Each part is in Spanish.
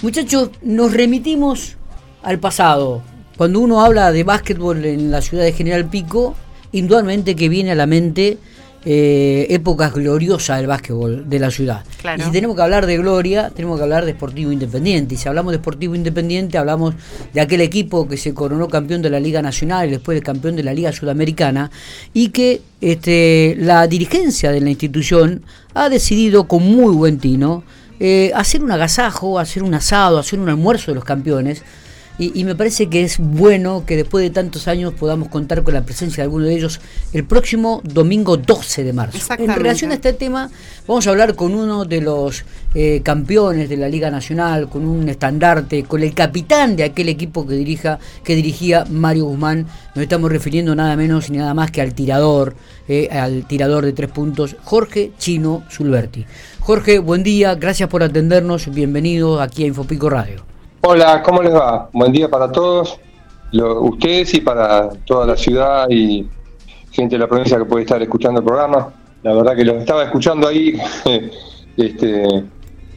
Muchachos, nos remitimos al pasado. Cuando uno habla de básquetbol en la ciudad de General Pico, indudablemente que viene a la mente eh, épocas gloriosas del básquetbol de la ciudad. Y si tenemos que hablar de gloria, tenemos que hablar de Sportivo Independiente. Y si hablamos de Sportivo Independiente, hablamos de aquel equipo que se coronó campeón de la Liga Nacional y después de campeón de la Liga Sudamericana, y que este, la dirigencia de la institución ha decidido con muy buen tino eh, hacer un agasajo, hacer un asado, hacer un almuerzo de los campeones y, me parece que es bueno que después de tantos años podamos contar con la presencia de alguno de ellos el próximo domingo 12 de marzo. En relación a este tema, vamos a hablar con uno de los eh, campeones de la Liga Nacional, con un estandarte, con el capitán de aquel equipo que, dirija, que dirigía Mario Guzmán. Nos estamos refiriendo nada menos ni nada más que al tirador, eh, al tirador de tres puntos, Jorge Chino Sulberti. Jorge, buen día, gracias por atendernos, bienvenido aquí a Infopico Radio. Hola, ¿cómo les va? Buen día para todos, ustedes y para toda la ciudad y gente de la provincia que puede estar escuchando el programa. La verdad que los estaba escuchando ahí, este,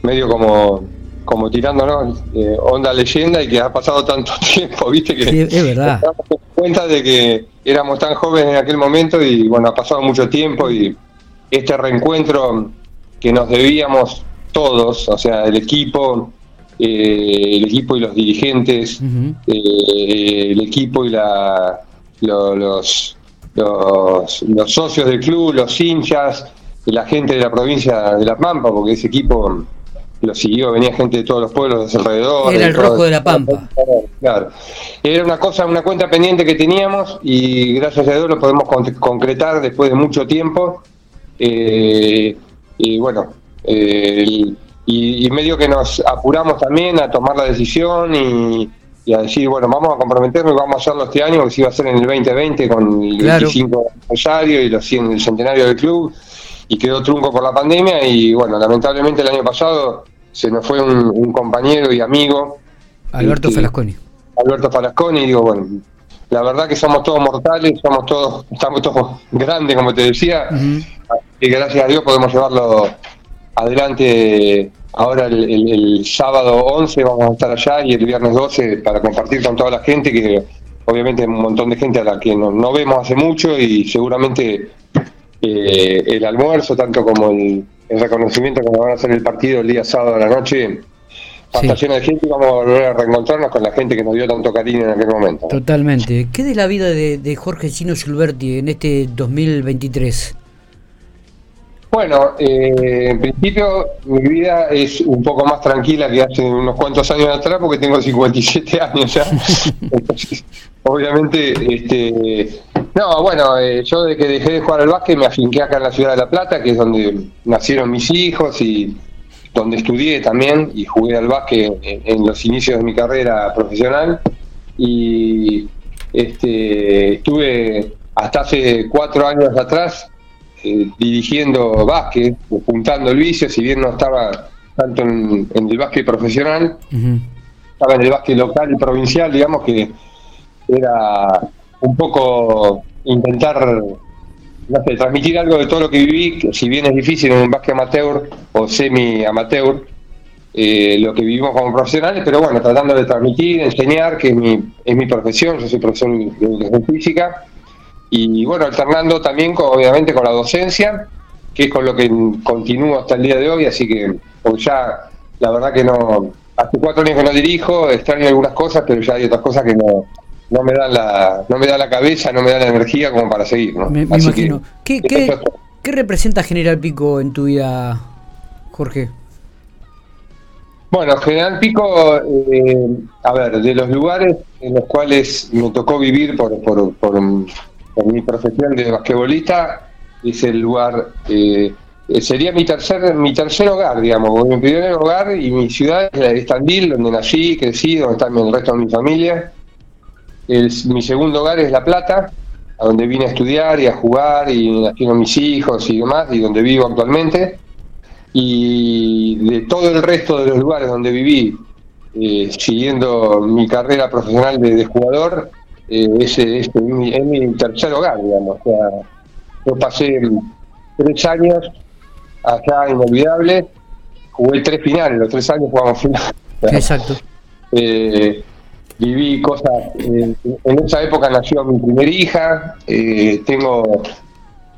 medio como, como tirándonos eh, onda leyenda y que ha pasado tanto tiempo, viste que es verdad. Nos cuenta de que éramos tan jóvenes en aquel momento y bueno, ha pasado mucho tiempo y este reencuentro que nos debíamos todos, o sea, el equipo, eh, el equipo y los dirigentes, eh, el equipo y la, los, los, socios del club, los hinchas, la gente de la provincia de La Pampa, porque ese equipo lo siguió, venía gente de todos los pueblos de alrededor. Era el rojo de La Pampa. Claro. Era una cosa, una cuenta pendiente que teníamos y gracias a Dios lo podemos concretar después de mucho tiempo. Eh, y bueno, eh, y, medio que nos apuramos también a tomar la decisión y, a decir, bueno, vamos a comprometernos y vamos a hacerlo este año, que se iba a hacer en el 2020 con el 25 aniversario y los 100 el centenario del club, y quedó trunco por la pandemia y bueno, lamentablemente el año pasado se nos fue un, compañero y amigo. Alberto este, Falasconi. Alberto Falasconi, digo, bueno, la verdad que somos todos mortales, somos todos, estamos todos grandes, como te decía, y gracias a Dios podemos llevarlo adelante ahora el, sábado 11 vamos a estar allá y el viernes 12 para compartir con toda la gente que obviamente un montón de gente a la que no, vemos hace mucho y seguramente eh, el almuerzo tanto como el, reconocimiento que van a hacer el partido el día sábado a la noche hasta llena de gente y vamos a volver a reencontrarnos con la gente que nos dio tanto cariño en aquel momento. Totalmente. ¿Qué de la vida de, de Jorge Chino Silberti en este 2023? Bueno, eh, en principio mi vida es un poco más tranquila que hace unos cuantos años atrás porque tengo 57 años ya. obviamente, este, no, bueno, eh, yo desde que dejé de jugar al básquet me afinqué acá en la ciudad de La Plata, que es donde nacieron mis hijos y donde estudié también y jugué al básquet en, los inicios de mi carrera profesional. Y este, estuve hasta hace cuatro años atrás eh, dirigiendo básquet, juntando el vicio, si bien no estaba tanto en, el básquet profesional, estaba en el básquet local y provincial, digamos que era un poco intentar no sé, transmitir algo de todo lo que viví, que si bien es difícil en un básquet amateur o semi amateur, eh, lo que vivimos como profesionales, pero bueno, tratando de transmitir, enseñar, que es mi, es mi profesión, yo soy profesor de educación física, y bueno, alternando también con, obviamente con la docencia, que es con lo que continúo hasta el día de hoy, así que pues ya la verdad que no, hace cuatro años que no dirijo, extraño algunas cosas, pero ya hay otras cosas que no, no me dan la, no me da la cabeza, no me da la energía como para seguir, ¿no? Me, imagino. ¿Qué, qué, ¿Qué representa General Pico en tu vida, Jorge? Bueno, General Pico, eh, a ver, de los lugares en los cuales me tocó vivir por, por, por, en mi profesión de basquetbolista es el lugar, eh, sería mi tercer mi tercer hogar, digamos, mi primer hogar y mi ciudad es la de Estandil, donde nací, crecí, donde está el resto de mi familia. mi segundo hogar es La Plata, a donde vine a estudiar y a jugar y nacieron mis hijos y demás, y donde vivo actualmente. Y de todo el resto de los lugares donde viví, eh, siguiendo mi carrera profesional de jugador, eh, ese, es mi tercer hogar, digamos. O sea, yo pasé tres años allá inolvidable, jugué tres finales, los tres años jugamos finales. Exacto. Eh, viví cosas, eh, en esa época nació mi primera hija, eh, tengo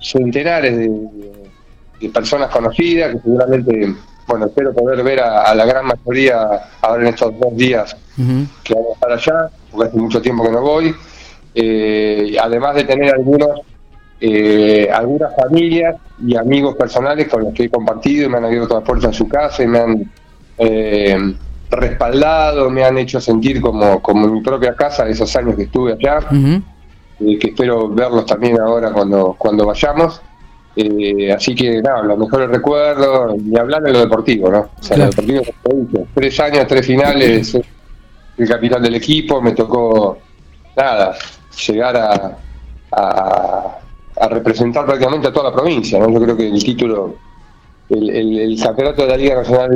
centenares de, personas conocidas que seguramente, bueno, espero poder ver a, la gran mayoría ahora en estos dos días que vamos a estar allá, porque hace mucho tiempo que no voy, además de tener algunos algunas familias y amigos personales con los que he compartido y me han abierto las puertas en su casa y me han eh, respaldado, me han hecho sentir como, como mi propia casa esos años que estuve allá, eh, que espero verlos también ahora cuando, cuando vayamos. Eh, así que nada, los mejores recuerdos, ni hablar de lo deportivo, ¿no? O sea, lo deportivo, tres años, tres finales, el capitán del equipo, me tocó, nada, llegar a, a, representar prácticamente a toda la provincia, ¿no? Yo creo que el título, el, el, el campeonato de la Liga Nacional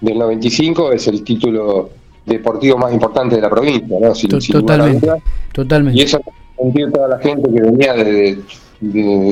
del 95 es el título deportivo más importante de la provincia, ¿no? totalmente, totalmente. Y eso sentir toda la gente que venía de,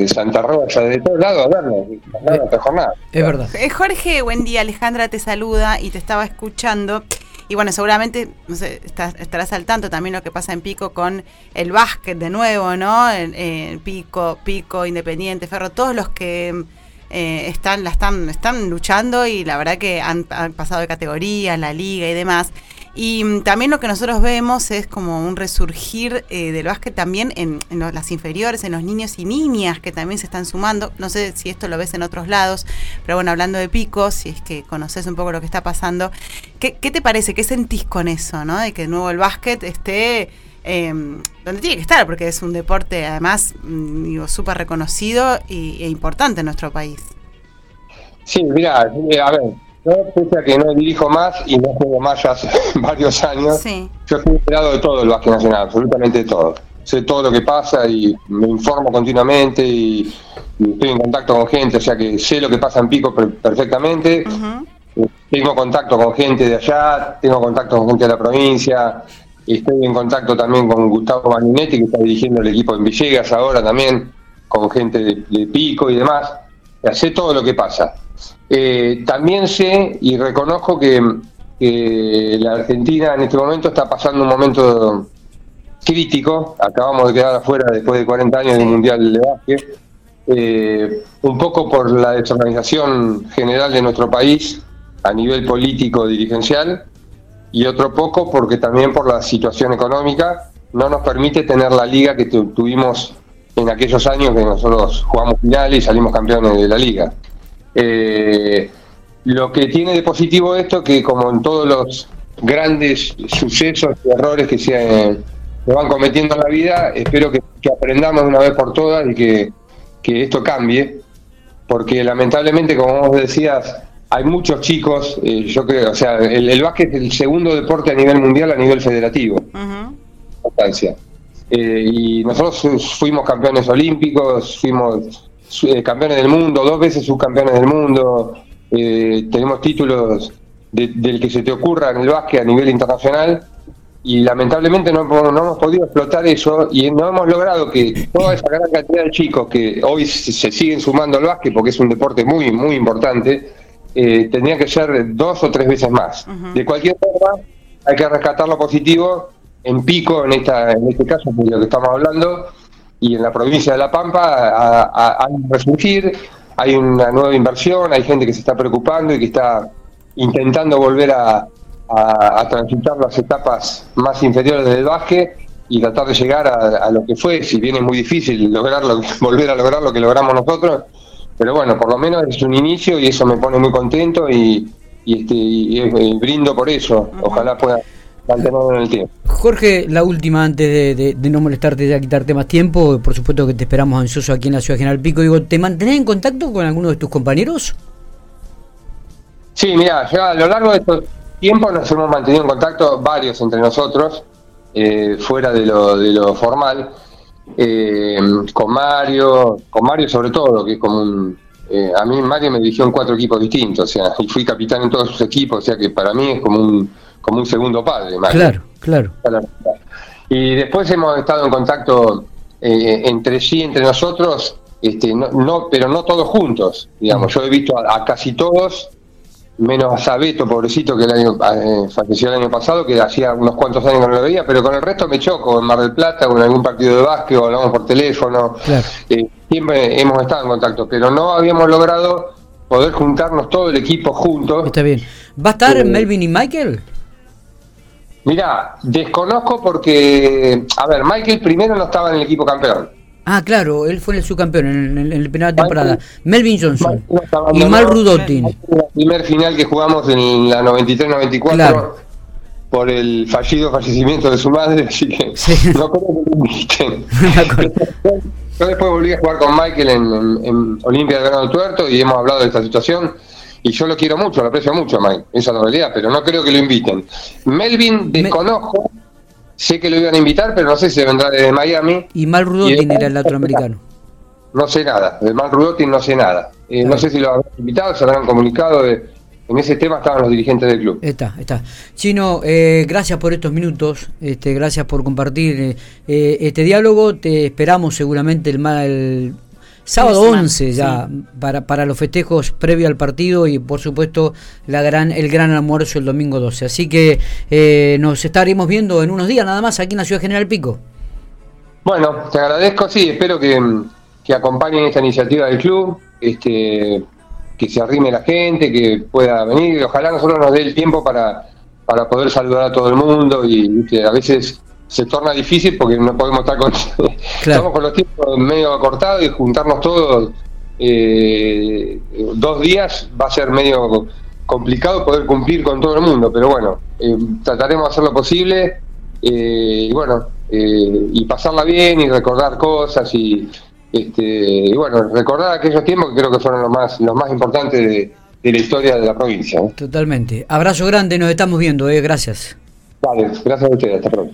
Santa Rosa, de todos lados a vernos, a jornada. Es verdad. Eh, Jorge, buen día. Alejandra te saluda y te estaba escuchando. Y bueno, seguramente no sé, estarás al tanto también lo que pasa en Pico con el básquet de nuevo, ¿no? En, Pico, Pico, Independiente, Ferro, todos los que eh, están, la están, están luchando y la verdad que han, pasado de categoría, la liga y demás. Y mm, también lo que nosotros vemos es como un resurgir eh, del básquet también en, las inferiores, en los niños y niñas que también se están sumando. No sé si esto lo ves en otros lados, pero bueno, hablando de picos, si es que conoces un poco lo que está pasando, ¿qué, qué te parece? ¿Qué sentís con eso, no? De que de nuevo el básquet esté eh, donde tiene que estar, porque es un deporte además mm, súper reconocido y, e importante en nuestro país. Sí, mira, eh, a ver, yo pese a que no dirijo más y no juego más ya hace varios años, yo estoy enterado de todo el básquet nacional, absolutamente de todo. Sé todo lo que pasa y me informo continuamente y, estoy en contacto con gente, o sea que sé lo que pasa en Pico perfectamente. Tengo contacto con gente de allá, tengo contacto con gente de la provincia, Estoy en contacto también con Gustavo Maninetti, que está dirigiendo el equipo en Villegas ahora también, con gente de, Pico y demás. Sé todo lo que pasa. Eh, también sé y reconozco que, la Argentina en este momento está pasando un momento crítico. Acabamos de quedar afuera después de 40 años del Mundial de Básquet. Eh, un poco por la desorganización general de nuestro país a nivel político dirigencial y otro poco porque también por la situación económica no nos permite tener la liga que tuvimos en aquellos años que nosotros jugamos finales y salimos campeones de la liga. Eh, lo que tiene de positivo esto que como en todos los grandes sucesos y errores que se, van cometiendo en la vida, espero que, aprendamos de una vez por todas y que, que esto cambie, porque lamentablemente, como vos decías, hay muchos chicos, eh, yo creo, o sea, el, básquet es el segundo deporte a nivel mundial, a nivel federativo. Eh, y nosotros fuimos campeones olímpicos, fuimos eh, campeones del mundo, dos veces subcampeones del mundo, tenemos títulos del que se te ocurra en el básquet a nivel internacional y lamentablemente no, no, hemos podido explotar eso y no hemos logrado que toda esa gran cantidad de chicos que hoy se siguen sumando al básquet porque es un deporte muy, muy importante, eh, tendría que ser dos o tres veces más. De cualquier forma, hay que rescatar lo positivo en Pico, en, esta, en este caso, de lo que estamos hablando, y en la provincia de La Pampa, hay un resurgir, hay una nueva inversión, hay gente que se está preocupando y que está intentando volver a, a, transitar las etapas más inferiores del básquet y tratar de llegar a, a, lo que fue, si bien es muy difícil lograrlo, volver a lograr lo que logramos nosotros, pero bueno, por lo menos es un inicio y eso me pone muy contento y, este, brindo por eso. Ojalá pueda mantenerlo en el tiempo. Jorge, la última antes de, no molestarte ya quitarte más tiempo, por supuesto que te esperamos ansioso aquí en la ciudad General Pico. Digo, ¿te mantenés en contacto con alguno de tus compañeros? Sí, mira, ya a lo largo de estos tiempos nos hemos mantenido en contacto varios entre nosotros, eh, fuera de lo, de lo formal eh, con Mario, con Mario sobre todo, que es como un... Eh, a mí Mario me dirigió en cuatro equipos distintos, o sea, y fui capitán en todos sus equipos, o sea que para mí es como un, como un segundo padre. Claro, claro. Y después hemos estado en contacto eh, entre sí, entre nosotros, este, no, no, pero no todos juntos, digamos. Yo he visto a, casi todos menos a Sabeto, pobrecito, que el año, eh, falleció el año pasado, que hacía unos cuantos años que no lo veía, pero con el resto me choco, en Mar del Plata o en algún partido de básquet, o hablamos por teléfono. Eh, siempre hemos estado en contacto, pero no habíamos logrado poder juntarnos todo el equipo juntos. Está bien. ¿Va a estar Melvin y Michael? Mira, desconozco porque, a ver, Michael primero no estaba en el equipo campeón. Ah, claro, él fue el subcampeón en, en, la primera temporada. Melvin Johnson y Mal Rudotin. La primer final que jugamos en la 93-94 por el fallido fallecimiento de su madre, así que no creo que lo Yo después volví a jugar con Michael en, en, Olimpia de Granado Tuerto y hemos hablado de esta situación. Y yo lo quiero mucho, lo aprecio mucho, Mike, esa es la realidad, pero no creo que lo inviten. Melvin, desconozco. Sé que lo iban a invitar, pero no sé si vendrá desde Miami. Y Mal Rudotin era el latinoamericano. No sé nada, de Mal Rudotin no sé nada. Eh, no sé si lo habrán invitado, se habrán comunicado. De, en ese tema estaban los dirigentes del club. Está, está. Chino, eh, gracias por estos minutos, este, gracias por compartir eh, este diálogo. Te esperamos seguramente el, el Sábado 11 ya para, para los festejos previo al partido y por supuesto la gran el gran almuerzo el domingo 12. Así que eh, nos estaremos viendo en unos días nada más aquí en la ciudad General Pico. Bueno, te agradezco, sí, espero que, que acompañen esta iniciativa del club, este, que se arrime la gente, que pueda venir, ojalá nosotros nos dé el tiempo para, para poder saludar a todo el mundo y que a veces se torna difícil porque no podemos estar con estamos con los tiempos medio acortados y juntarnos todos eh, dos días va a ser medio complicado poder cumplir con todo el mundo pero bueno eh, trataremos de hacer lo posible eh, y bueno y pasarla bien y recordar cosas y este y bueno recordar aquellos tiempos que creo que fueron los más los más importantes de, de la historia de la provincia totalmente. Abrazo grande nos estamos viendo eh gracias. Vale gracias a ustedes hasta pronto